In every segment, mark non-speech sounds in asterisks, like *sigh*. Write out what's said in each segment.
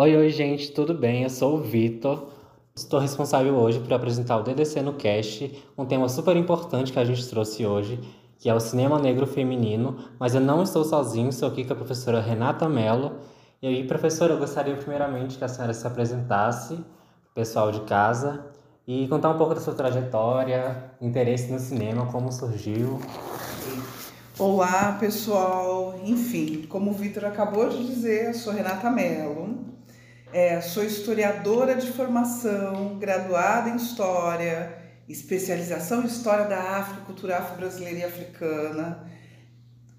Oi, oi, gente, tudo bem? Eu sou o Vitor. Estou responsável hoje por apresentar o DDC no Cast, um tema super importante que a gente trouxe hoje, que é o cinema negro feminino. Mas eu não estou sozinho, estou aqui com a professora Renata Mello. E aí, professora, eu gostaria primeiramente que a senhora se apresentasse, pessoal de casa, e contar um pouco da sua trajetória, interesse no cinema, como surgiu. Olá, pessoal. Enfim, como o Vitor acabou de dizer, eu sou Renata Mello. É, sou historiadora de formação, graduada em História, especialização em História da África, Cultura Afro-Brasileira e Africana.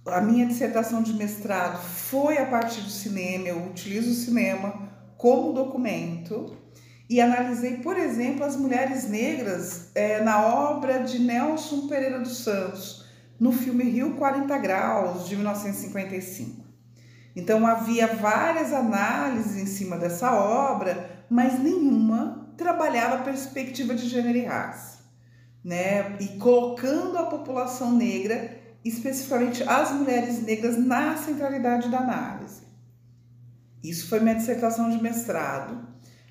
A minha dissertação de mestrado foi a partir do cinema, eu utilizo o cinema como documento e analisei, por exemplo, as mulheres negras é, na obra de Nelson Pereira dos Santos, no filme Rio 40 Graus, de 1955. Então havia várias análises em cima dessa obra, mas nenhuma trabalhava a perspectiva de gênero e raça, né? E colocando a população negra, especificamente as mulheres negras, na centralidade da análise. Isso foi minha dissertação de mestrado.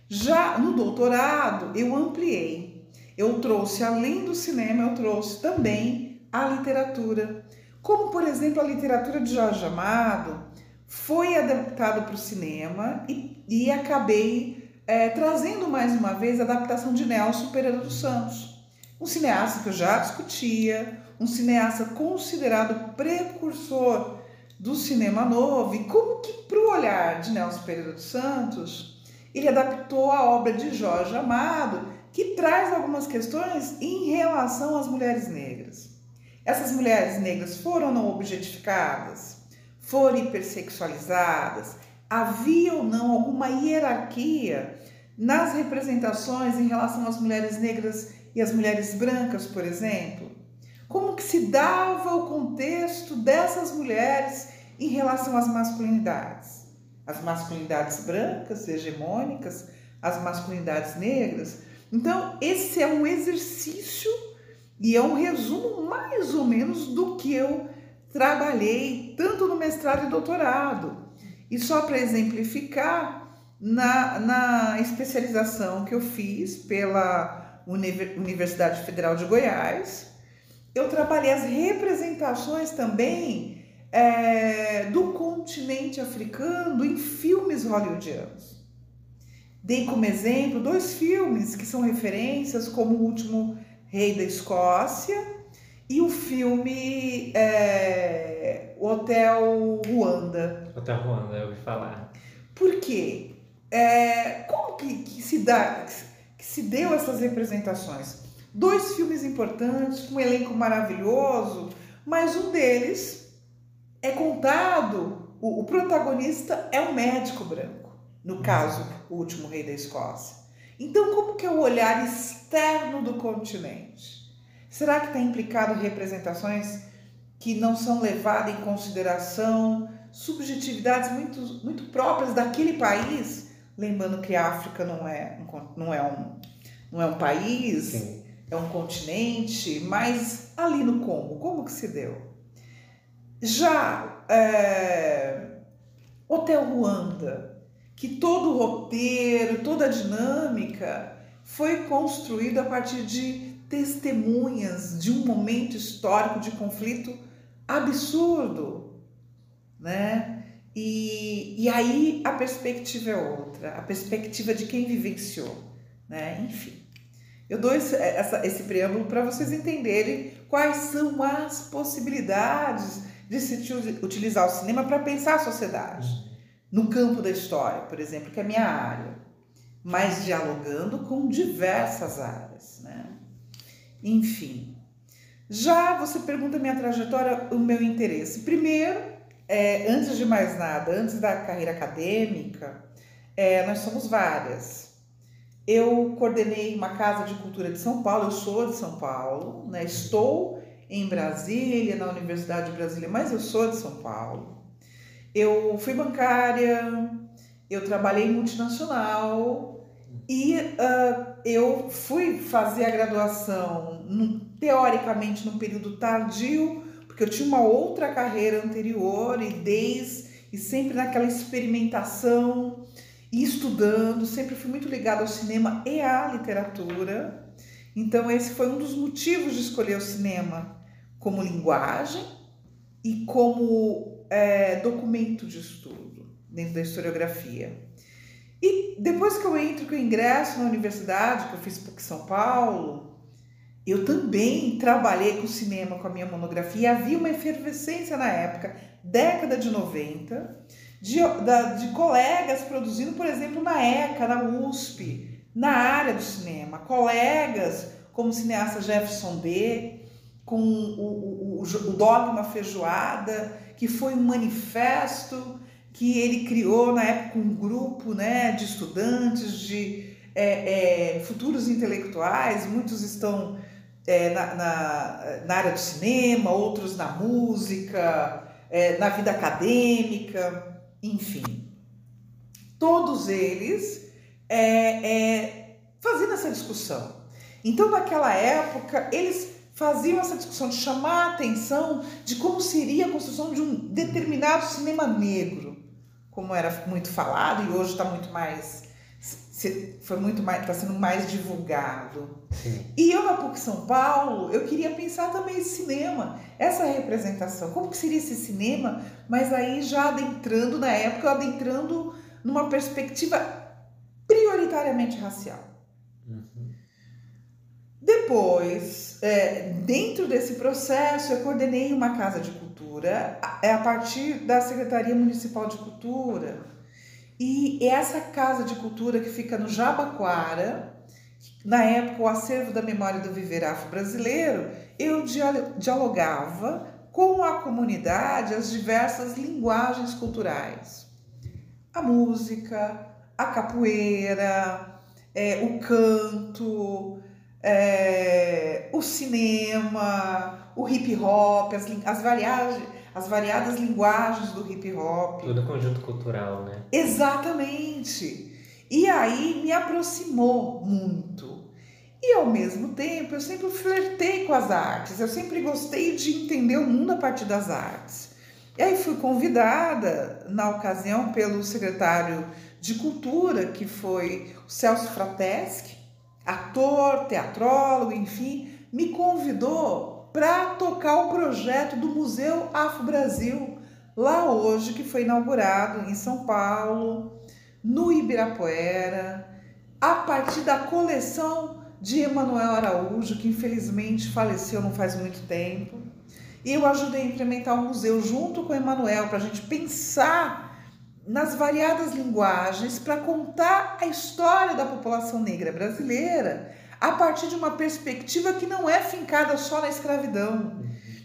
Já no doutorado, eu ampliei. Eu trouxe, além do cinema, eu trouxe também a literatura. Como, por exemplo, a literatura de Jorge Amado, foi adaptado para o cinema e, e acabei é, trazendo mais uma vez a adaptação de Nelson Pereira dos Santos, um cineasta que eu já discutia, um cineasta considerado precursor do cinema novo, e como que para o olhar de Nelson Pereira dos Santos, ele adaptou a obra de Jorge Amado, que traz algumas questões em relação às mulheres negras. Essas mulheres negras foram não objetificadas? Foram hipersexualizadas, havia ou não alguma hierarquia nas representações em relação às mulheres negras e às mulheres brancas, por exemplo? Como que se dava o contexto dessas mulheres em relação às masculinidades? As masculinidades brancas, hegemônicas, as masculinidades negras. Então, esse é um exercício e é um resumo mais ou menos do que eu trabalhei tanto no mestrado e doutorado. E só para exemplificar, na, na especialização que eu fiz pela Universidade Federal de Goiás, eu trabalhei as representações também é, do continente africano em filmes hollywoodianos. Dei como exemplo dois filmes que são referências, como O Último Rei da Escócia e o filme é, Hotel Ruanda. Hotel Ruanda, eu ouvi falar. Por quê? É, como que, que, se dá, que se deu essas representações? Dois filmes importantes, um elenco maravilhoso, mas um deles é contado, o, o protagonista é um médico branco, no uhum. caso, o último rei da Escócia. Então, como que é o olhar externo do continente? Será que está implicado representações que não são levadas em consideração, subjetividades muito, muito próprias daquele país? Lembrando que a África não é, não é, um, não é um país, Sim. é um continente, mas ali no Congo, como que se deu? Já é, Hotel Ruanda, que todo o roteiro, toda a dinâmica foi construído a partir de testemunhas de um momento histórico de conflito absurdo, né? E, e aí a perspectiva é outra, a perspectiva de quem vivenciou, né? Enfim, eu dou esse, essa, esse preâmbulo para vocês entenderem quais são as possibilidades de se utilizar o cinema para pensar a sociedade. No campo da história, por exemplo, que é a minha área, mas dialogando com diversas áreas, né? Enfim. Já você pergunta minha trajetória, o meu interesse. Primeiro, é, antes de mais nada, antes da carreira acadêmica, é, nós somos várias. Eu coordenei uma casa de cultura de São Paulo, eu sou de São Paulo, né? estou em Brasília, na Universidade de Brasília, mas eu sou de São Paulo. Eu fui bancária, eu trabalhei em multinacional e uh, eu fui fazer a graduação, no, teoricamente, num período tardio, porque eu tinha uma outra carreira anterior e desde e sempre naquela experimentação. e estudando, sempre fui muito ligada ao cinema e à literatura. Então, esse foi um dos motivos de escolher o cinema como linguagem e como é, documento de estudo dentro da historiografia. E depois que eu entro, que eu ingresso na universidade, que eu fiz PUC São Paulo, eu também trabalhei com cinema com a minha monografia. Havia uma efervescência na época, década de 90, de, da, de colegas produzindo, por exemplo, na ECA, na USP, na área do cinema. Colegas como o cineasta Jefferson D., com o, o, o, o Dogma Feijoada, que foi um manifesto que ele criou na época um grupo né, de estudantes, de é, é, futuros intelectuais, muitos estão é, na, na, na, área do cinema, outros na música, é, na vida acadêmica, enfim. Todos eles é, é, fazendo essa discussão. Então, naquela época, eles faziam essa discussão de chamar a atenção de como seria a construção de um determinado cinema negro como era muito falado e hoje está muito mais foi muito mais está sendo mais divulgado Sim. e eu na PUC São Paulo eu queria pensar também esse cinema essa representação como que seria esse cinema mas aí já adentrando na época adentrando numa perspectiva prioritariamente racial uhum. depois é, dentro desse processo eu coordenei uma casa de Cultura é a partir da Secretaria Municipal de Cultura. E essa Casa de Cultura que fica no Jabaquara, na época o acervo da memória do viver afro-brasileiro, eu dialogava com a comunidade as diversas linguagens culturais. A música, a capoeira, é, o canto, é, o cinema, o hip hop, as, as, variadas, as variadas linguagens do hip hop. Todo o conjunto cultural, né? Exatamente. E aí me aproximou muito. E ao mesmo tempo eu sempre flertei com as artes, eu sempre gostei de entender o mundo a partir das artes. E aí fui convidada, na ocasião, pelo secretário de Cultura, que foi o Celso Frateschi, ator, teatrólogo, enfim, me convidou para tocar o projeto do Museu Afro Brasil, lá hoje, que foi inaugurado em São Paulo, no Ibirapuera, a partir da coleção de Emanuel Araújo, que infelizmente faleceu não faz muito tempo. E eu ajudei a implementar o museu junto com Emanuel para a gente pensar nas variadas linguagens para contar a história da população negra brasileira a partir de uma perspectiva que não é fincada só na escravidão,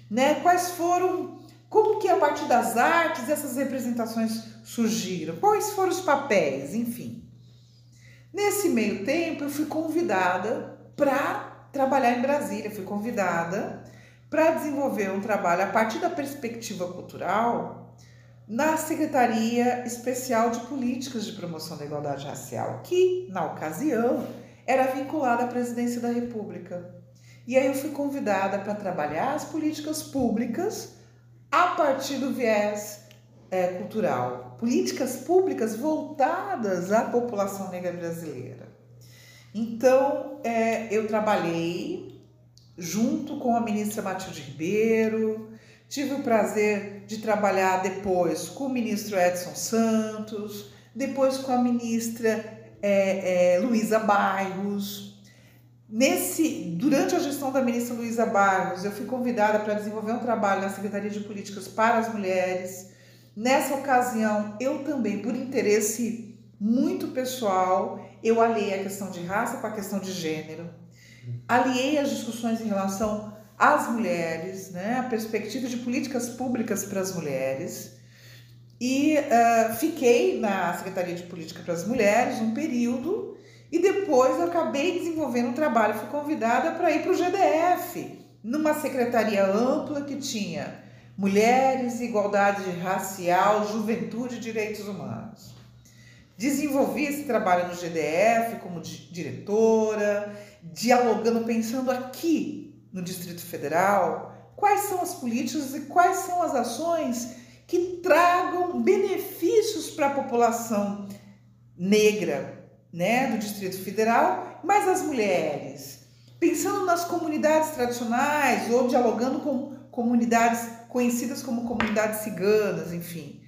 né? Quais foram, como que a partir das artes essas representações surgiram? Quais foram os papéis, enfim. Nesse meio tempo eu fui convidada para trabalhar em Brasília, fui convidada para desenvolver um trabalho a partir da perspectiva cultural na Secretaria Especial de Políticas de Promoção da Igualdade Racial, que na ocasião era vinculada à presidência da República. E aí eu fui convidada para trabalhar as políticas públicas a partir do viés é, cultural. Políticas públicas voltadas à população negra brasileira. Então, é, eu trabalhei junto com a ministra Matilde Ribeiro, tive o prazer de trabalhar depois com o ministro Edson Santos, depois com a ministra é, é, Luísa Bairros. Nesse, durante a gestão da ministra Luísa Barros, eu fui convidada para desenvolver um trabalho na Secretaria de Políticas para as Mulheres. Nessa ocasião, eu também, por interesse muito pessoal, eu aliei a questão de raça com a questão de gênero. Aliei as discussões em relação às mulheres, né, a perspectiva de políticas públicas para as mulheres. E uh, fiquei na Secretaria de Política para as Mulheres um período e depois eu acabei desenvolvendo um trabalho, fui convidada para ir para o GDF, numa secretaria ampla que tinha mulheres, igualdade racial, juventude e direitos humanos. Desenvolvi esse trabalho no GDF como diretora, dialogando, pensando aqui no Distrito Federal, quais são as políticas e quais são as ações que tragam benefícios para a população negra, né, do Distrito Federal, mas as mulheres, pensando nas comunidades tradicionais ou dialogando com comunidades conhecidas como comunidades ciganas, enfim.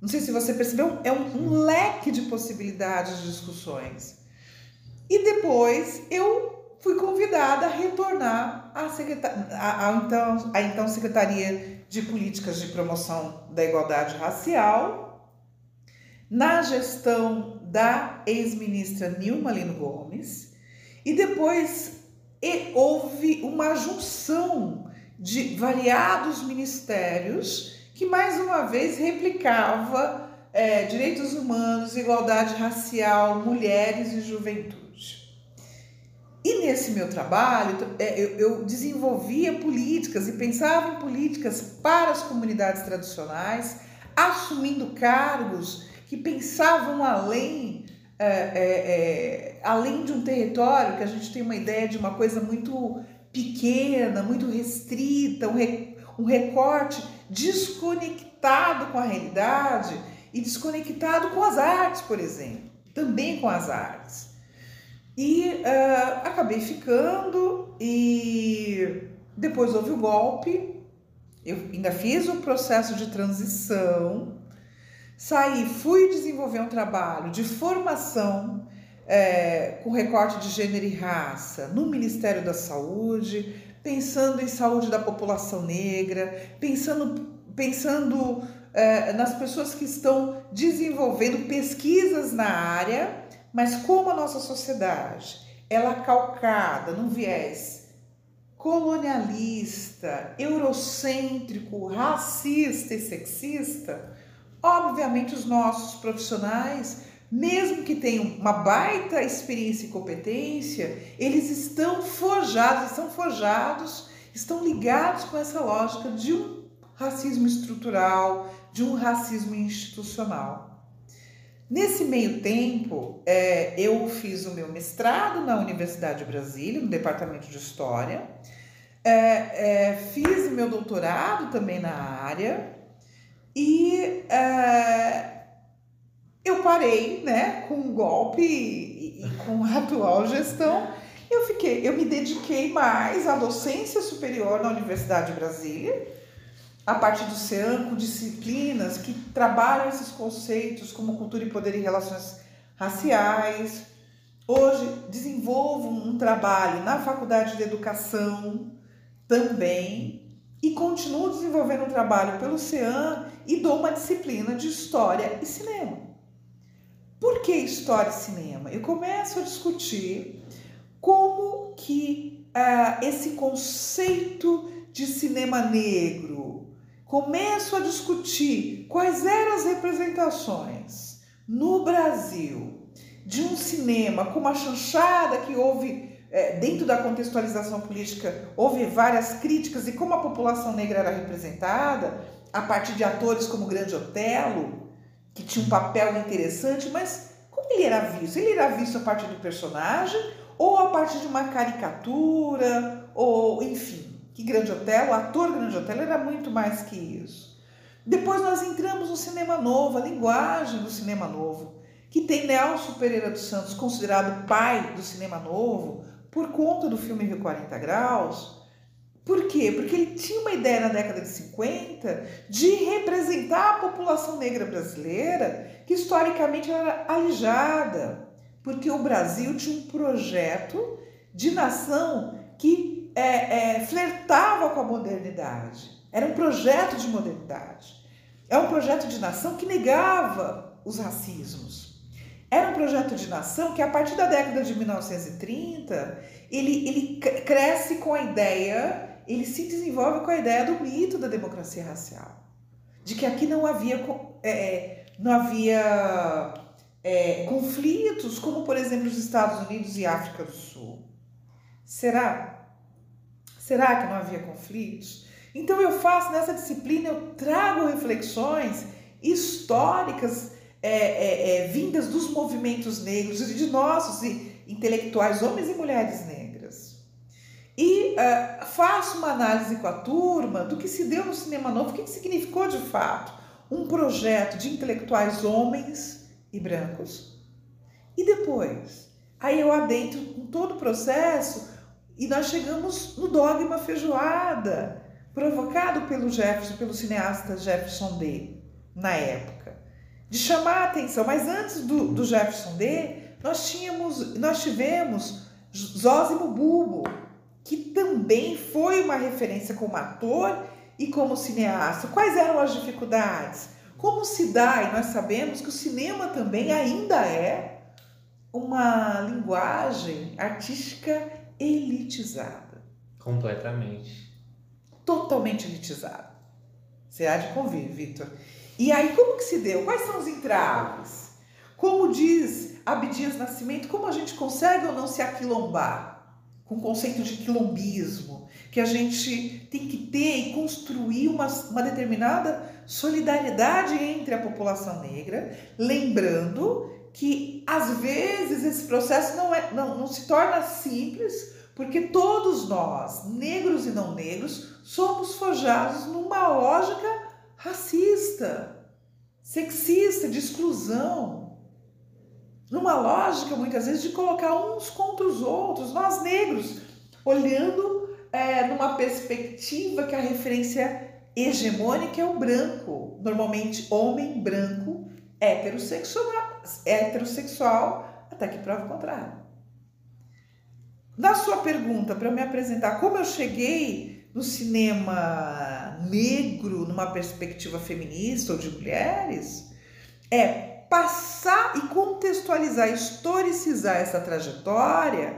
Não sei se você percebeu, é um, um leque de possibilidades de discussões. E depois eu fui convidada a retornar à, à, então, à então Secretaria de Políticas de Promoção da Igualdade Racial, na gestão da ex-ministra Nilma Lino Gomes, e depois e houve uma junção de variados ministérios que mais uma vez replicava é, direitos humanos, igualdade racial, mulheres e juventude. E nesse meu trabalho, é, eu desenvolvia políticas e pensava em políticas para as comunidades tradicionais, assumindo cargos que pensavam além, é, é, é, além de um território, que a gente tem uma ideia de uma coisa muito pequena, muito restrita, um, re, um recorte desconectado com a realidade e desconectado com as artes, por exemplo, também com as artes. E uh, acabei ficando e depois houve o golpe. Eu ainda fiz o processo de transição, saí, fui desenvolver um trabalho de formação é, com recorte de gênero e raça no Ministério da Saúde, pensando em saúde da população negra, pensando, pensando é, nas pessoas que estão desenvolvendo pesquisas na área, mas como a nossa sociedade ela é calcada num viés colonialista, eurocêntrico, racista e sexista, obviamente os nossos profissionais mesmo que tenham uma baita experiência e competência, eles estão forjados, estão forjados, estão ligados com essa lógica de um racismo estrutural, de um racismo institucional. Nesse meio tempo, é, eu fiz o meu mestrado na Universidade de Brasília, no Departamento de História, é, é, fiz o meu doutorado também na área. E é, eu parei, né, com um golpe e, e com a atual gestão, eu fiquei, eu me dediquei mais à docência superior na Universidade de Brasília, a partir do CEAN, com disciplinas que trabalham esses conceitos como cultura e poder e relações raciais. Hoje desenvolvo um trabalho na Faculdade de Educação também e continuo desenvolvendo um trabalho pelo CEAN e dou uma disciplina de História e Cinema. Por que história e cinema? Eu começo a discutir como que ah, esse conceito de cinema negro, começo a discutir quais eram as representações no Brasil de um cinema com uma chanchada que houve é, dentro da contextualização política, houve várias críticas e como a população negra era representada a partir de atores como Grande Otelo, que tinha um papel interessante, mas como ele era visto? Ele era visto a partir do personagem ou a partir de uma caricatura, ou enfim, que Grande Hotel, o ator Grande Hotel era muito mais que isso. Depois nós entramos no cinema novo, a linguagem do cinema novo, que tem Nelson Pereira dos Santos considerado pai do cinema novo por conta do filme Rio 40 Graus, por quê? Porque ele tinha uma ideia na década de 50 de representar a população negra brasileira, que historicamente era alijada, porque o Brasil tinha um projeto de nação que é, é, flertava com a modernidade. Era um projeto de modernidade. É um projeto de nação que negava os racismos. Era um projeto de nação que, a partir da década de 1930, ele, ele cresce com a ideia ele se desenvolve com a ideia do mito da democracia racial, de que aqui não havia, é, é, não havia é, conflitos, como por exemplo os Estados Unidos e África do Sul. Será? Será que não havia conflitos? Então eu faço nessa disciplina, eu trago reflexões históricas é, é, é, vindas dos movimentos negros, de nossos intelectuais, homens e mulheres negras e uh, faço uma análise com a turma do que se deu no Cinema Novo, o que, que significou de fato um projeto de intelectuais homens e brancos, E depois? Aí eu adentro com todo o processo e nós chegamos no dogma feijoada, provocado pelo Jefferson, pelo cineasta Jefferson D, na época, de chamar a atenção. Mas antes do, do Jefferson D, nós, tínhamos, nós tivemos Zósimo Bulbo, que também foi uma referência como ator e como cineasta. Quais eram as dificuldades? Como se dá, e nós sabemos que o cinema também ainda é uma linguagem artística elitizada. Completamente. Totalmente elitizada. Você há de convir, Vitor. E aí, como que se deu? Quais são os entraves? Como diz Abdias Nascimento, como a gente consegue ou não se aquilombar? Com o conceito de quilombismo, que a gente tem que ter e construir uma, uma determinada solidariedade entre a população negra, lembrando que às vezes esse processo não, é, não, não se torna simples, porque todos nós, negros e não negros, somos forjados numa lógica racista, sexista, de exclusão. Numa lógica, muitas vezes, de colocar uns contra os outros, nós negros, olhando é, numa perspectiva que a referência hegemônica é o branco, normalmente homem branco, heterossexual, heterossexual até que prova o contrário. Na sua pergunta, para me apresentar como eu cheguei no cinema negro numa perspectiva feminista ou de mulheres, é passar e contextualizar, historicizar essa trajetória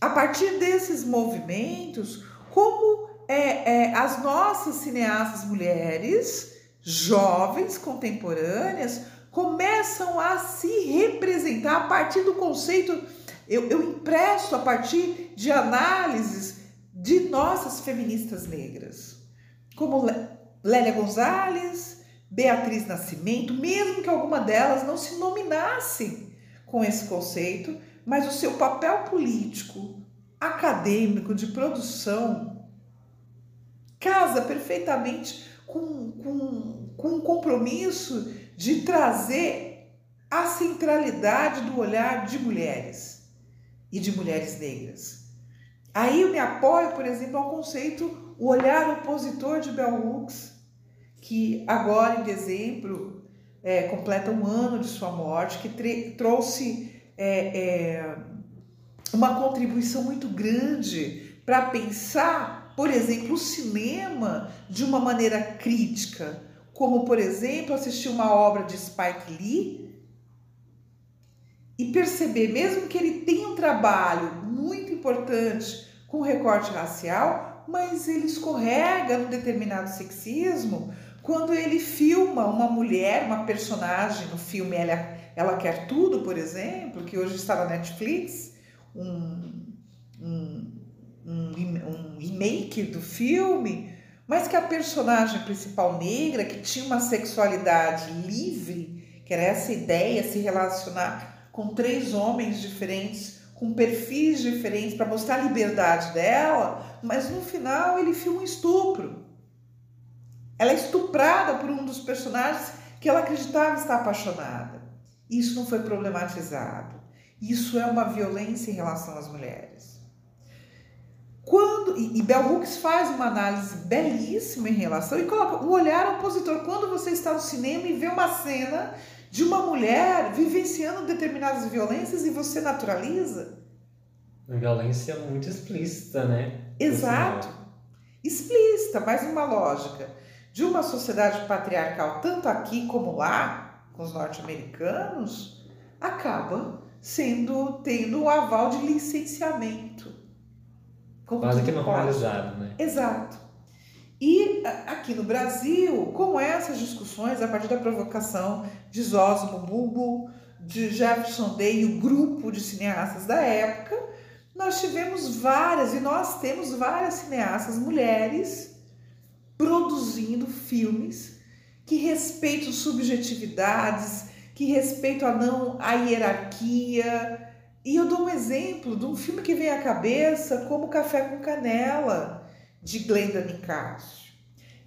a partir desses movimentos, como é, é, as nossas cineastas mulheres, jovens, contemporâneas, começam a se representar a partir do conceito, eu, eu empresto a partir de análises de nossas feministas negras, como Lélia Gonzalez, Beatriz Nascimento, mesmo que alguma delas não se nominasse com esse conceito, mas o seu papel político, acadêmico, de produção, casa perfeitamente com, com, com um compromisso de trazer a centralidade do olhar de mulheres e de mulheres negras. Aí eu me apoio, por exemplo, ao conceito o olhar opositor de Bell Hooks, que agora em dezembro é, completa um ano de sua morte, que trouxe é, é, uma contribuição muito grande para pensar por exemplo, o cinema de uma maneira crítica, como, por exemplo, assistir uma obra de Spike Lee e perceber, mesmo que ele tenha um trabalho muito importante com recorte racial, mas ele escorrega num determinado sexismo quando ele filma uma mulher, uma personagem no filme Ela, Ela Quer Tudo, por exemplo, que hoje está na Netflix, um, um um, um remake do filme, mas que a personagem principal negra, que tinha uma sexualidade livre, que era essa ideia, se relacionar com três homens diferentes, com perfis diferentes, para mostrar a liberdade dela, mas no final ele filma um estupro. Ela é estuprada por um dos personagens que ela acreditava estar apaixonada. Isso não foi problematizado. Isso é uma violência em relação às mulheres. Quando, e, Bell Hooks faz uma análise belíssima em relação e coloca o olhar opositor. Quando você está no cinema e vê uma cena de uma mulher vivenciando determinadas violências e você naturaliza. Uma violência muito explícita, né? Exato. Explícita, mas uma lógica de uma sociedade patriarcal, tanto aqui como lá, com os norte-americanos, acaba sendo tendo o aval de licenciamento. Quase que normalizado, né? Exato. E aqui no Brasil, com essas discussões, a partir da provocação de Zósimo Bulbo, de Jefferson Day e o grupo de cineastas da época, nós tivemos várias, e nós temos várias cineastas mulheres produzindo filmes que respeitam subjetividades, que respeitam a não a hierarquia, e eu dou um exemplo de um filme que vem à cabeça, como Café com Canela, de Glenda Nicásio.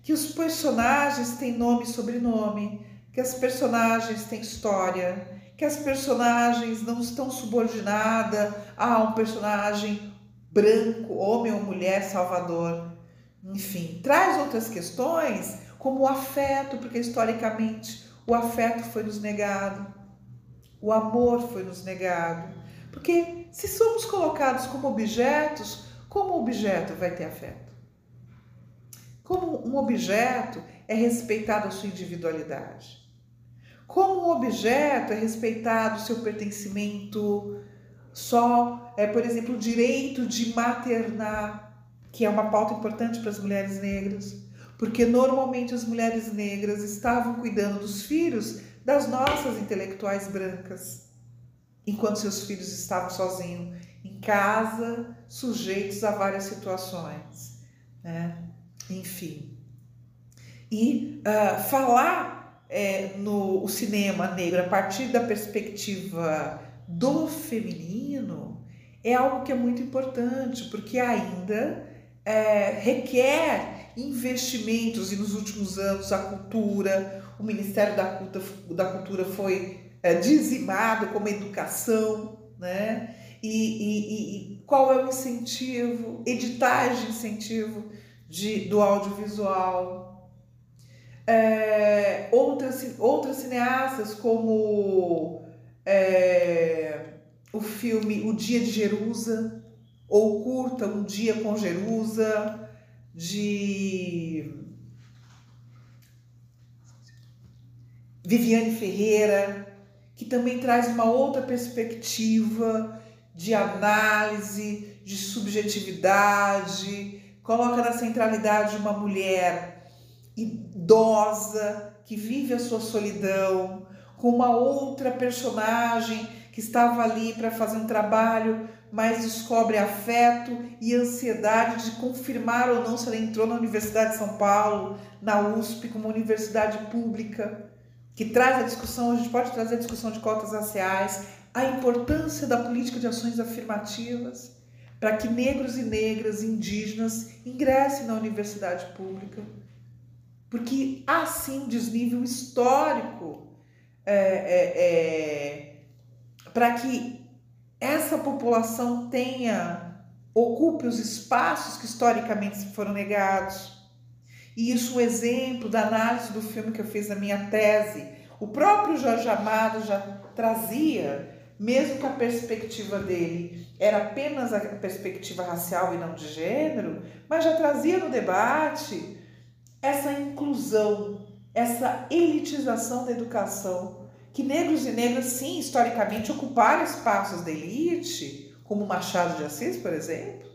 Que os personagens têm nome e sobrenome, que as personagens têm história, que as personagens não estão subordinadas a um personagem branco, homem ou mulher, salvador. Enfim, traz outras questões, como o afeto, porque historicamente o afeto foi nos negado, o amor foi nos negado. Porque se somos colocados como objetos, como objeto vai ter afeto? Como um objeto é respeitado a sua individualidade? Como um objeto é respeitado o seu pertencimento só, é, por exemplo, o direito de maternar, que é uma pauta importante para as mulheres negras, porque normalmente as mulheres negras estavam cuidando dos filhos das nossas intelectuais brancas, enquanto seus filhos estavam sozinhos em casa, sujeitos a várias situações, né? Enfim. E uh, falar é, no o cinema negro a partir da perspectiva do feminino é algo que é muito importante, porque ainda é, requer investimentos, e nos últimos anos a cultura, o Ministério da da cultura foi é, dizimado como educação, né? E, e, e, qual é o incentivo, editais de incentivo de, do audiovisual. É, outras, outras cineastas, como é, o filme O Dia de Jerusa, ou curta Um Dia com Jerusa, de Viviane Ferreira, que também traz uma outra perspectiva de análise, de subjetividade, coloca na centralidade uma mulher idosa que vive a sua solidão, com uma outra personagem que estava ali para fazer um trabalho, mas descobre afeto e ansiedade de confirmar ou não se ela entrou na Universidade de São Paulo, na USP, como universidade pública, que traz a discussão, a gente pode trazer a discussão de cotas raciais, a importância da política de ações afirmativas para que negros e negras indígenas ingressem na universidade pública. Porque há sim um desnível histórico é, é, é, para que essa população tenha, ocupe os espaços que historicamente foram negados. E isso é um exemplo da análise do filme que eu fiz na minha tese. O próprio Jorge Amado já trazia mesmo que a perspectiva dele era apenas a perspectiva racial e não de gênero, mas já trazia no debate essa inclusão, essa elitização da educação, que negros e negras, sim, historicamente ocuparam espaços da elite, como Machado de Assis, por exemplo,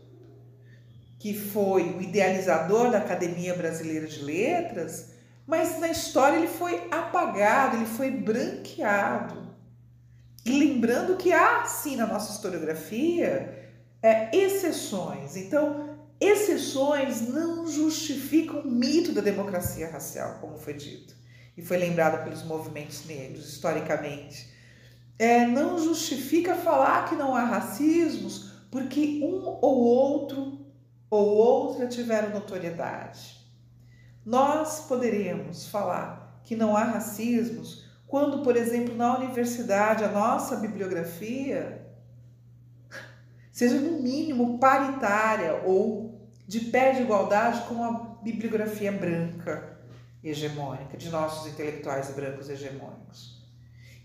que foi o idealizador da Academia Brasileira de Letras, mas na história ele foi apagado, ele foi branqueado. E lembrando que há, sim, na nossa historiografia, é, exceções. Então, exceções não justificam o mito da democracia racial, como foi dito, e foi lembrado pelos movimentos negros, historicamente. É, não justifica falar que não há racismos porque um ou outro ou outra tiveram notoriedade. Nós poderemos falar que não há racismos quando, por exemplo, na universidade, a nossa bibliografia seja no mínimo paritária ou de pé de igualdade com a bibliografia branca hegemônica, de nossos intelectuais brancos hegemônicos.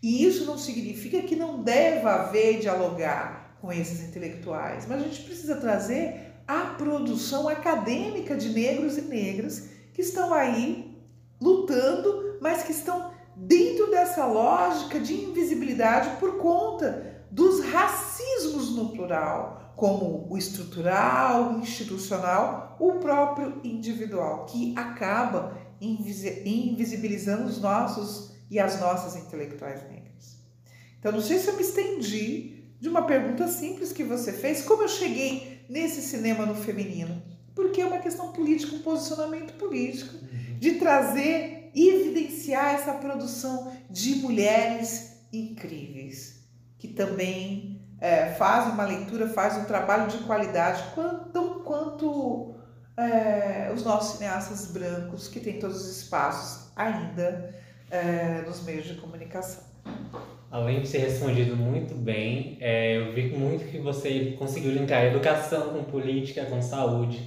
E isso não significa que não deva haver dialogar com esses intelectuais, mas a gente precisa trazer a produção acadêmica de negros e negras que estão aí lutando, mas que estão dentro dessa lógica de invisibilidade por conta dos racismos no plural, como o estrutural, o institucional, o próprio individual, que acaba invisibilizando os nossos e as nossas intelectuais negras. Então, não sei se eu me estendi de uma pergunta simples que você fez, como eu cheguei nesse cinema no feminino? Porque é uma questão política, um posicionamento político, de trazer evidenciar essa produção de mulheres incríveis, que também é, fazem uma leitura, fazem um trabalho de qualidade, tão quanto é, os nossos cineastas brancos, que têm todos os espaços ainda é, nos meios de comunicação. Além de ser respondido muito bem, é, eu vi muito que você conseguiu linkar educação com política, com saúde.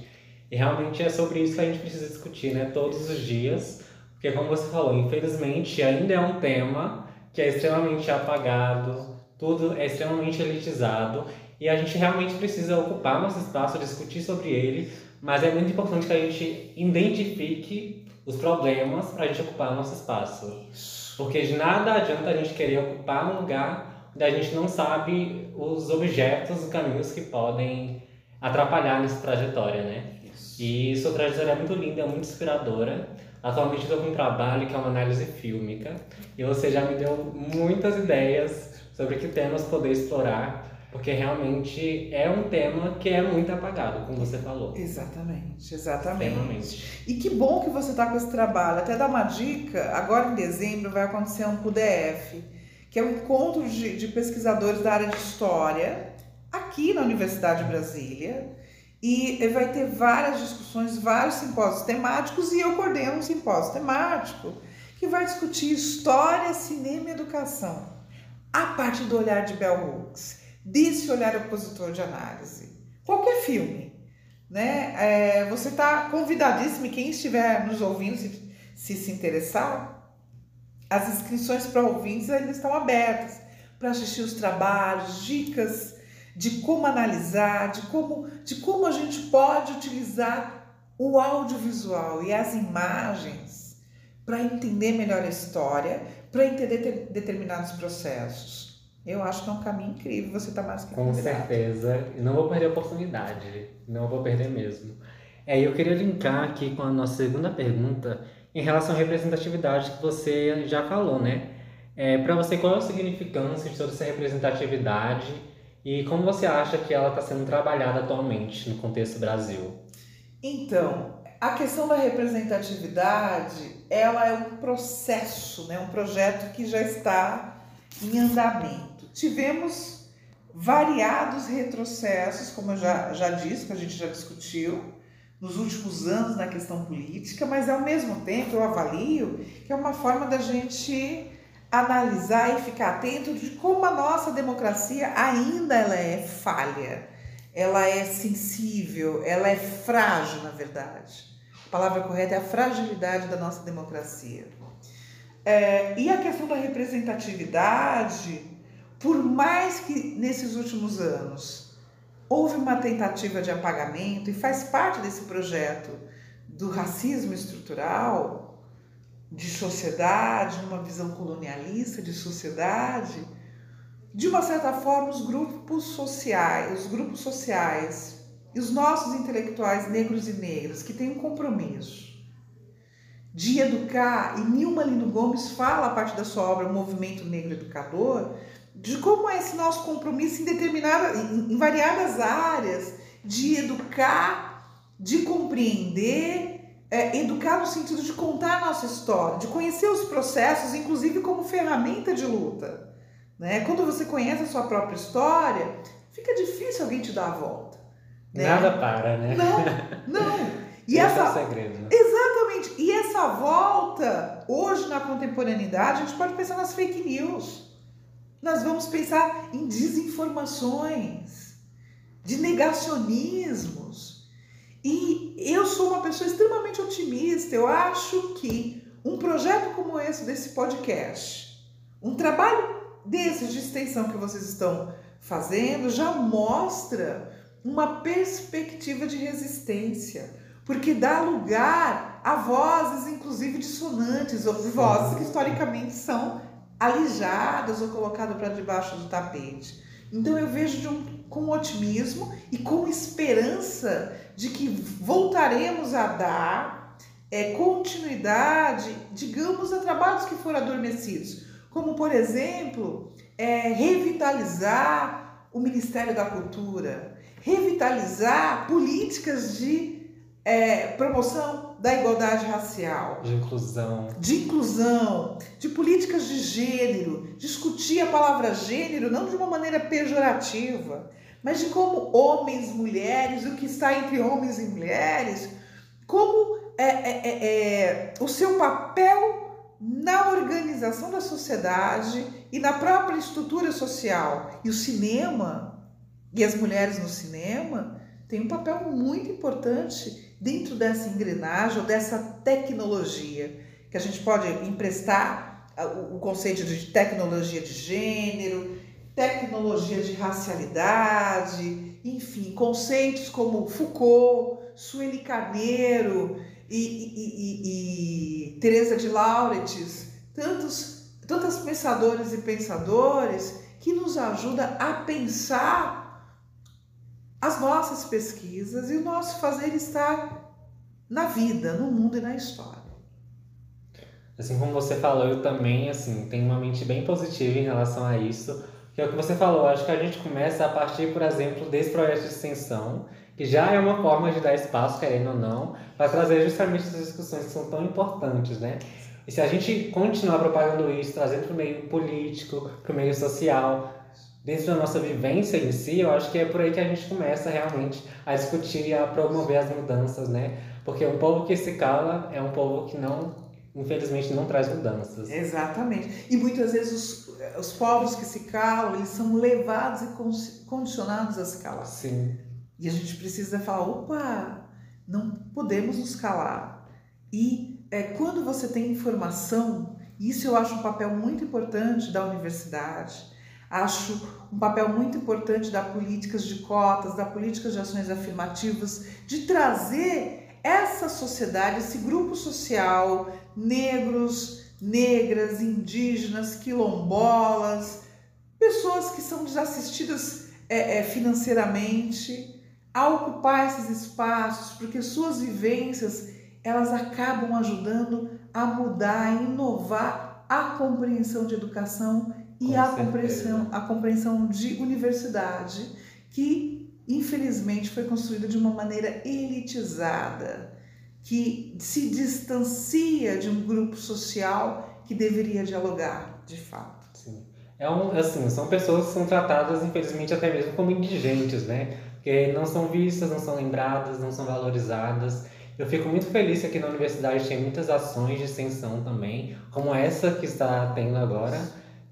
E realmente é sobre isso que a gente precisa discutir, né? Todos os dias. Porque, como você falou, infelizmente ainda é um tema que é extremamente apagado, tudo é extremamente elitizado. E a gente realmente precisa ocupar nosso espaço, discutir sobre ele. Mas é muito importante que a gente identifique os problemas para a gente ocupar nosso espaço. Porque de nada adianta a gente querer ocupar um lugar onde a gente não sabe os objetos, os caminhos que podem atrapalhar nessa trajetória, né? Isso. E sua trajetória é muito linda, é muito inspiradora. Atualmente estou com um trabalho que é uma análise fílmica e você já me deu muitas ideias sobre que temas poder explorar porque realmente é um tema que é muito apagado, como você falou. Exatamente, exatamente. E que bom que você está com esse trabalho. Até dar uma dica: agora em dezembro vai acontecer um PUDF, que é um encontro de, de pesquisadores da área de história, aqui na Universidade de Brasília. E vai ter várias discussões, vários simpósios temáticos, e eu coordeno um simpósio temático que vai discutir história, cinema e educação, a partir do olhar de Bell Hooks desse olhar opositor de análise. Qualquer filme, né? É, você está convidadíssimo, e quem estiver nos ouvindo, se, se se interessar, as inscrições para ouvintes ainda estão abertas para assistir os trabalhos, dicas de como analisar, de como, de como a gente pode utilizar o audiovisual e as imagens para entender melhor a história, para entender determinados processos. Eu acho que é um caminho incrível, você está mais que Com certeza. E não vou perder a oportunidade. Não vou perder mesmo. É, eu queria linkar aqui com a nossa segunda pergunta em relação à representatividade que você já falou, né? É, Para você, qual é o significância de toda essa representatividade e como você acha que ela está sendo trabalhada atualmente no contexto Brasil? Então, a questão da representatividade, ela é um processo, né? um projeto que já está em andamento tivemos variados retrocessos, como eu já, já disse, que a gente já discutiu, nos últimos anos na questão política, mas ao mesmo tempo eu avalio que é uma forma da gente analisar e ficar atento de como a nossa democracia ainda ela é falha, ela é sensível, ela é frágil, na verdade. A palavra correta é a fragilidade da nossa democracia. É, e a questão da representatividade, por mais que nesses últimos anos houve uma tentativa de apagamento e faz parte desse projeto do racismo estrutural, de sociedade, uma visão colonialista de sociedade, de uma certa forma os grupos sociais, os grupos sociais e os nossos intelectuais negros e negras que têm um compromisso de educar, e Nilma Lino Gomes fala a partir da sua obra Movimento Negro Educador, de como é esse nosso compromisso em determinadas, em, em variadas áreas, de educar, de compreender, é, educar no sentido de contar a nossa história, de conhecer os processos, inclusive como ferramenta de luta. Né? Quando você conhece a sua própria história, fica difícil alguém te dar a volta. Né? Nada para, né? Não, *laughs* não. E Esse essa, é o segredo. Né? Exatamente. E essa volta, hoje na contemporaneidade, a gente pode pensar nas fake news nós vamos pensar em desinformações, de negacionismos. E eu sou uma pessoa extremamente otimista. Eu acho que um projeto como esse, desse podcast, um trabalho desses de extensão que vocês estão fazendo, já mostra uma perspectiva de resistência, porque dá lugar a vozes, inclusive dissonantes, ou vozes que historicamente são alijadas ou colocadas para debaixo do tapete. Então eu vejo um, com otimismo e com esperança de que voltaremos a dar é, continuidade, digamos, a trabalhos que foram adormecidos, como por exemplo é, revitalizar o Ministério da Cultura, revitalizar políticas de é, promoção da igualdade racial, de inclusão, de inclusão, de políticas de gênero, discutir a palavra gênero não de uma maneira pejorativa, mas de como homens, mulheres, o que está entre homens e mulheres, como é, é, é, é o seu papel na organização da sociedade e na própria estrutura social. E o cinema, e as mulheres no cinema, têm um papel muito importante dentro dessa engrenagem ou dessa tecnologia, que a gente pode emprestar o conceito de tecnologia de gênero, tecnologia de racialidade, enfim, conceitos como Foucault, Sueli Carneiro e, e, e, e Teresa de Lauretis, tantos, tantos pensadores e pensadores que nos ajudam a pensar as nossas pesquisas e o nosso fazer estar na vida, no mundo e na história. Assim como você falou, eu também assim tenho uma mente bem positiva em relação a isso que é o que você falou, acho que a gente começa a partir, por exemplo, desse projeto de extensão, que já é uma forma de dar espaço, querendo ou não, para trazer justamente essas discussões que são tão importantes, né? E se a gente continuar propagando isso, trazendo para o meio político, para o meio social, dentro da nossa vivência em si, eu acho que é por aí que a gente começa realmente a discutir e a promover as mudanças, né? Porque um povo que se cala é um povo que não infelizmente não traz mudanças. Exatamente. E muitas vezes os, os povos que se calam, eles são levados e condicionados a se calar. Sim. E a gente precisa falar, opa, não podemos nos calar. E é, quando você tem informação, isso eu acho um papel muito importante da universidade, acho um papel muito importante da políticas de cotas, da políticas de ações afirmativas, de trazer essa sociedade, esse grupo social, negros, negras, indígenas, quilombolas, pessoas que são desassistidas é, é, financeiramente, a ocupar esses espaços, porque suas vivências elas acabam ajudando a mudar, a inovar a compreensão de educação e a compreensão, a compreensão de universidade, que infelizmente, foi construída de uma maneira elitizada, que se distancia de um grupo social que deveria dialogar, de fato. Sim. É um, assim, são pessoas que são tratadas, infelizmente, até mesmo como indigentes, né? Porque não são vistas, não são lembradas, não são valorizadas. Eu fico muito feliz que aqui na universidade tem muitas ações de extensão também, como essa que está tendo agora,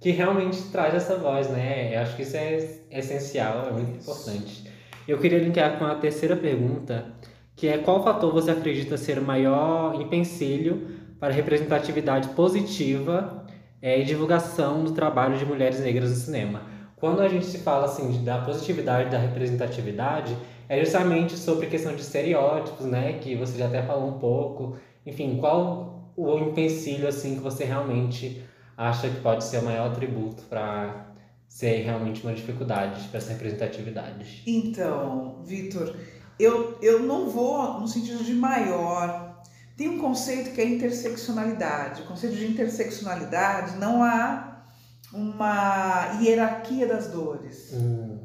que realmente traz essa voz, né? Eu acho que isso é essencial, é muito importante. Eu queria linkar com a terceira pergunta, que é qual fator você acredita ser o maior empecilho para representatividade positiva é, e divulgação do trabalho de mulheres negras no cinema? Quando a gente se fala assim da positividade da representatividade, é justamente sobre questão de estereótipos, né, que você já até falou um pouco. Enfim, qual o empecilho assim que você realmente acha que pode ser o maior atributo para ser realmente uma dificuldade para essa representatividade? Então, Vitor, eu, eu não vou no sentido de maior. Tem um conceito que é interseccionalidade. O conceito de interseccionalidade não há uma hierarquia das dores. Hum.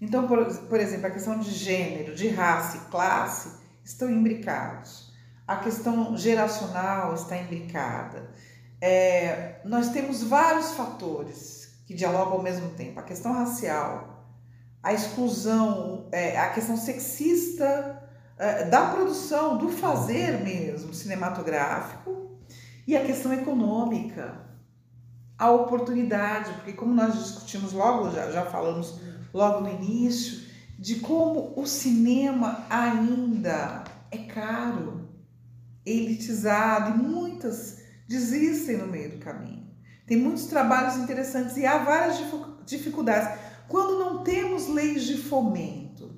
Então, por, por exemplo, a questão de gênero, de raça e classe estão imbricados. A questão geracional está imbricada. É, nós temos vários fatores que dialogam ao mesmo tempo. A questão racial, a exclusão, é, a questão sexista é, da produção, do fazer mesmo cinematográfico e a questão econômica, a oportunidade, porque como nós discutimos logo, já, já falamos logo no início, de como o cinema ainda é caro, elitizado e muitas desistem no meio do caminho. Tem muitos trabalhos interessantes e há várias dificuldades. Quando não temos leis de fomento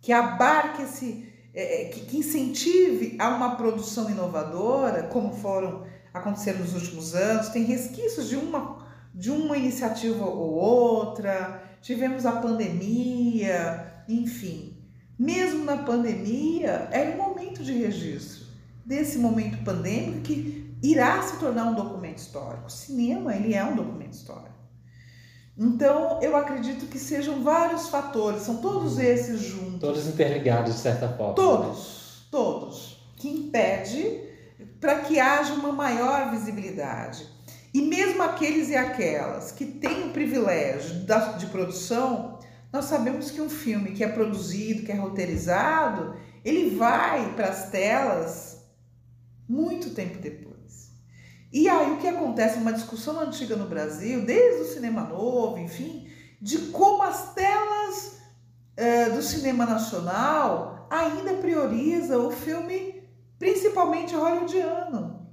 que abarque esse, é, é, que, que incentive a uma produção inovadora, como foram acontecer nos últimos anos, tem resquícios de uma, de uma iniciativa ou outra, tivemos a pandemia, enfim. Mesmo na pandemia, era um momento de registro desse momento pandêmico que irá se tornar um documento histórico. O cinema, ele é um documento histórico. Então, eu acredito que sejam vários fatores, são todos esses juntos. Todos interligados, de certa forma. Todos, todos, que impede para que haja uma maior visibilidade. E mesmo aqueles e aquelas que têm o privilégio de produção, nós sabemos que um filme que é produzido, que é roteirizado, ele vai para as telas muito tempo depois. E aí o que acontece? Uma discussão antiga no Brasil, desde o cinema novo, enfim, de como as telas uh, do cinema nacional ainda prioriza o filme principalmente hollywoodiano.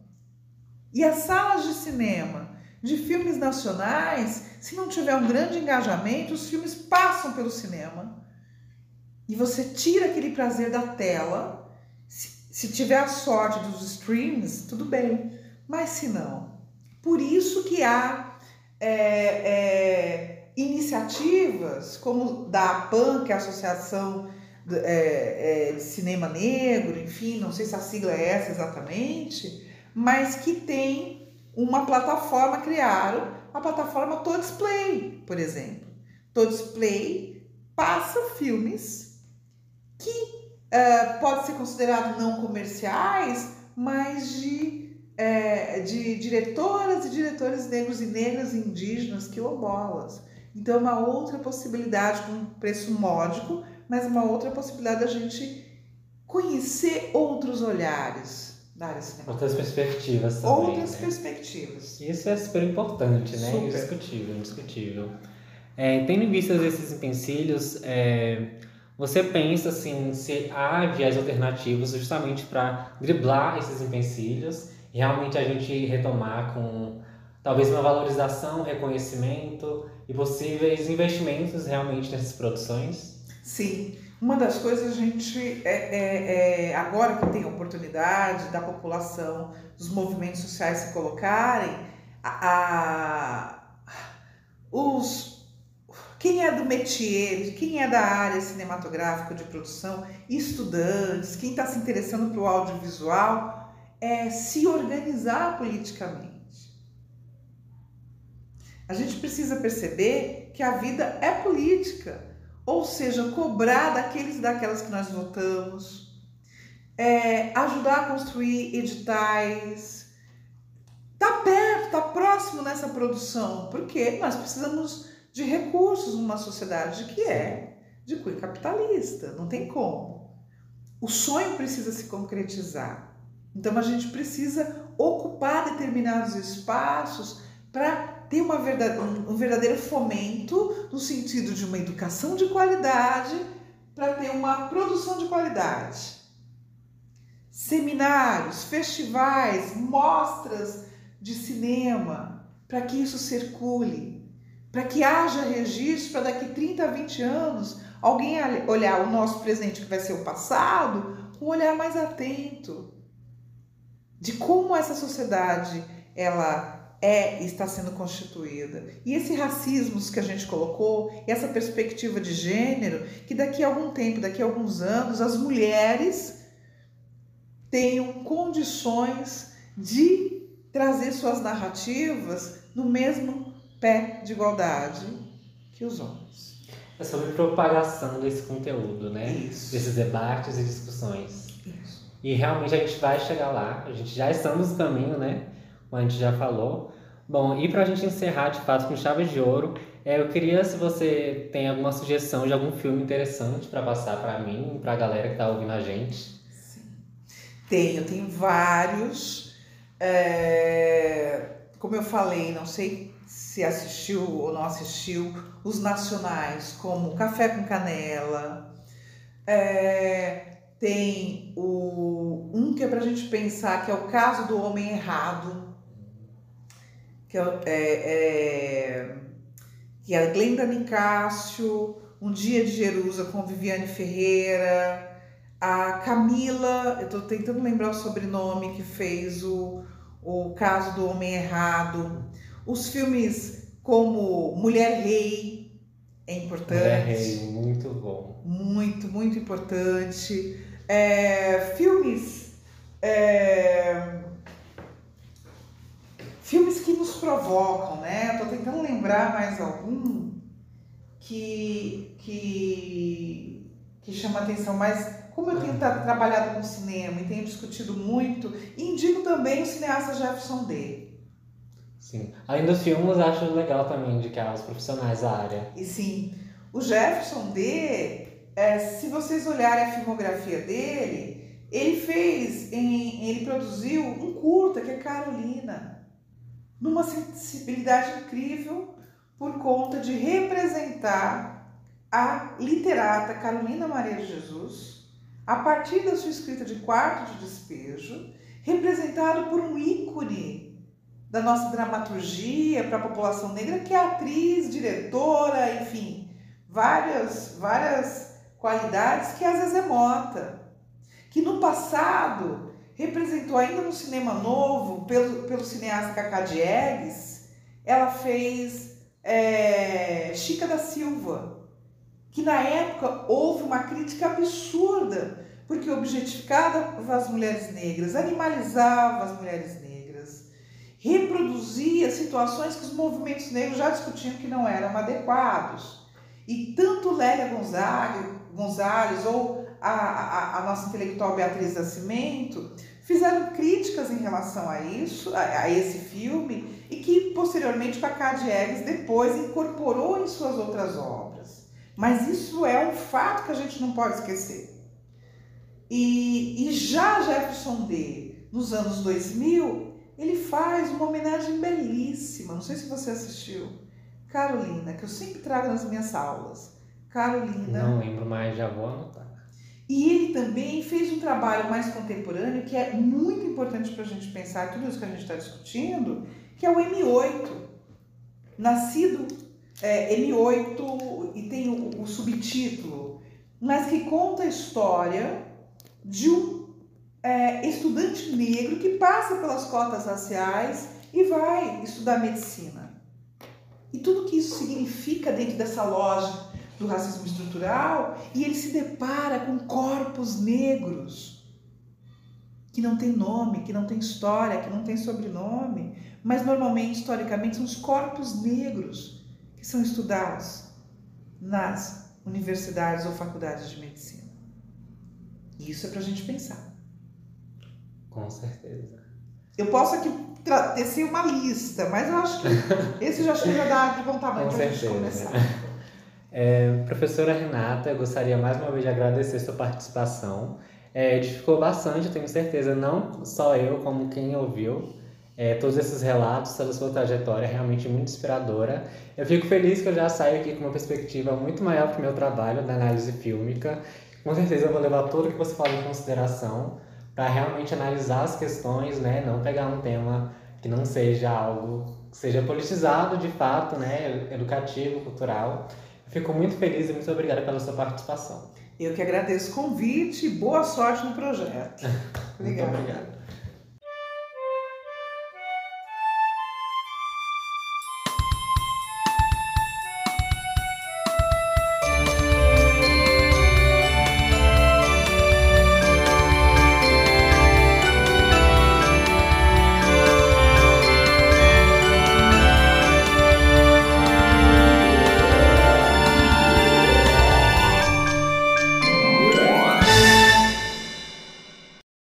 E as salas de cinema de filmes nacionais, se não tiver um grande engajamento, os filmes passam pelo cinema e você tira aquele prazer da tela. Se, se tiver a sorte dos streams, tudo bem, mas se não. Por isso que há é, é, iniciativas como da APAN, que é a Associação é, é, de Cinema Negro, enfim, não sei se a sigla é essa exatamente, mas que tem uma plataforma, criaram a plataforma Todisplay, por exemplo. Todisplay passa filmes que uh, pode ser considerado não comerciais, mas de, é, de diretoras e diretores negros e negras indígenas quilombolas. Então, é uma outra possibilidade com preço módico, mas uma outra possibilidade da gente conhecer outros olhares da área Outras perspectivas também. Outras né? perspectivas. Isso é super importante, né? Super. Indiscutível, indiscutível. É, tendo em vista esses empecilhos, é, você pensa assim, se há viés alternativos justamente para driblar esses empecilhos realmente a gente retomar com talvez uma valorização, reconhecimento e possíveis investimentos realmente nessas produções? Sim. Uma das coisas a gente, é, é, é, agora que tem a oportunidade da população, dos movimentos sociais se colocarem, a, a, os, quem é do métier, quem é da área cinematográfica de produção, estudantes, quem está se interessando para o audiovisual, é se organizar politicamente. A gente precisa perceber que a vida é política ou seja, cobrar daqueles e daquelas que nós votamos, é, ajudar a construir editais, tá perto, tá próximo nessa produção, porque nós precisamos de recursos numa sociedade que é de cunho capitalista, não tem como. O sonho precisa se concretizar. Então a gente precisa ocupar determinados espaços para ter uma verdade, um verdadeiro fomento no sentido de uma educação de qualidade para ter uma produção de qualidade. Seminários, festivais, mostras de cinema, para que isso circule, para que haja registro para daqui 30, 20 anos alguém olhar o nosso presente que vai ser o passado, um olhar mais atento de como essa sociedade ela é está sendo constituída. E esse racismo que a gente colocou, essa perspectiva de gênero, que daqui a algum tempo, daqui a alguns anos, as mulheres tenham condições de trazer suas narrativas no mesmo pé de igualdade que os homens. É sobre propagação desse conteúdo, né? Isso. Desses debates e discussões. Isso. E realmente a gente vai chegar lá, a gente já estamos no caminho, né? como a gente já falou. Bom, e para a gente encerrar de fato com chave de ouro, é, eu queria se você tem alguma sugestão de algum filme interessante para passar para mim, para a galera que está ouvindo a gente. Sim. Tenho, tenho vários. É... Como eu falei, não sei se assistiu ou não assistiu, os nacionais, como Café com Canela. É... Tem o um que é para a gente pensar, que é o caso do homem errado que é, é, que é a Glenda Nicásio, Um Dia de Jerusa com Viviane Ferreira, a Camila, eu estou tentando lembrar o sobrenome que fez o, o caso do Homem Errado, os filmes como Mulher Rei, é importante. Mulher Rei, muito bom. Muito, muito importante. É, filmes. É, Filmes que nos provocam, né? Estou tentando lembrar mais algum que, que, que chama atenção, mas como eu tenho trabalhado com cinema e tenho discutido muito, indico também o cineasta Jefferson D. Sim. Além dos filmes, acho legal também indicar os profissionais da área. E sim, o Jefferson D, é, se vocês olharem a filmografia dele, ele fez, em, ele produziu um curta que é Carolina numa sensibilidade incrível por conta de representar a literata Carolina Maria de Jesus a partir da sua escrita de quarto de despejo, representado por um ícone da nossa dramaturgia para a população negra, que é atriz, diretora, enfim, várias, várias qualidades que às vezes é Mota, que no passado representou ainda no cinema novo, pelo, pelo cineasta Cacá Diegues, ela fez é, Chica da Silva, que na época houve uma crítica absurda, porque objetificava as mulheres negras, animalizava as mulheres negras, reproduzia situações que os movimentos negros já discutiam que não eram adequados. E tanto Lélia Gonzalez, Gonzalez ou a, a, a nossa intelectual Beatriz Nascimento fizeram críticas em relação a isso, a, a esse filme, e que posteriormente Cacá Diegues depois incorporou em suas outras obras. Mas isso é um fato que a gente não pode esquecer. E, e já Jefferson D, nos anos 2000, ele faz uma homenagem belíssima, não sei se você assistiu, Carolina, que eu sempre trago nas minhas aulas. Carolina. Não lembro, mas já vou anotar. E ele também fez um trabalho mais contemporâneo que é muito importante para a gente pensar tudo isso que a gente está discutindo, que é o M8. Nascido é, M8 e tem o, o subtítulo, mas que conta a história de um é, estudante negro que passa pelas cotas raciais e vai estudar medicina. E tudo que isso significa dentro dessa lógica do racismo estrutural e ele se depara com corpos negros que não tem nome, que não tem história, que não tem sobrenome, mas normalmente, historicamente, são os corpos negros que são estudados nas universidades ou faculdades de medicina. Isso é para a gente pensar. Com certeza. Eu posso aqui tecer uma lista, mas eu acho que *laughs* esse já, já dá de bom tamanho para a gente começar. *laughs* É, professora Renata, eu gostaria mais uma vez de agradecer sua participação. É, edificou bastante, tenho certeza, não só eu, como quem ouviu. É, todos esses relatos, toda a sua trajetória é realmente muito inspiradora. Eu fico feliz que eu já saio aqui com uma perspectiva muito maior para o meu trabalho da análise fílmica. Com certeza eu vou levar tudo que você fala em consideração para realmente analisar as questões, né? não pegar um tema que não seja algo que seja politizado de fato, né? educativo, cultural. Fico muito feliz e muito obrigada pela sua participação. Eu que agradeço o convite e boa sorte no projeto. *laughs* Obrigada. muito obrigado.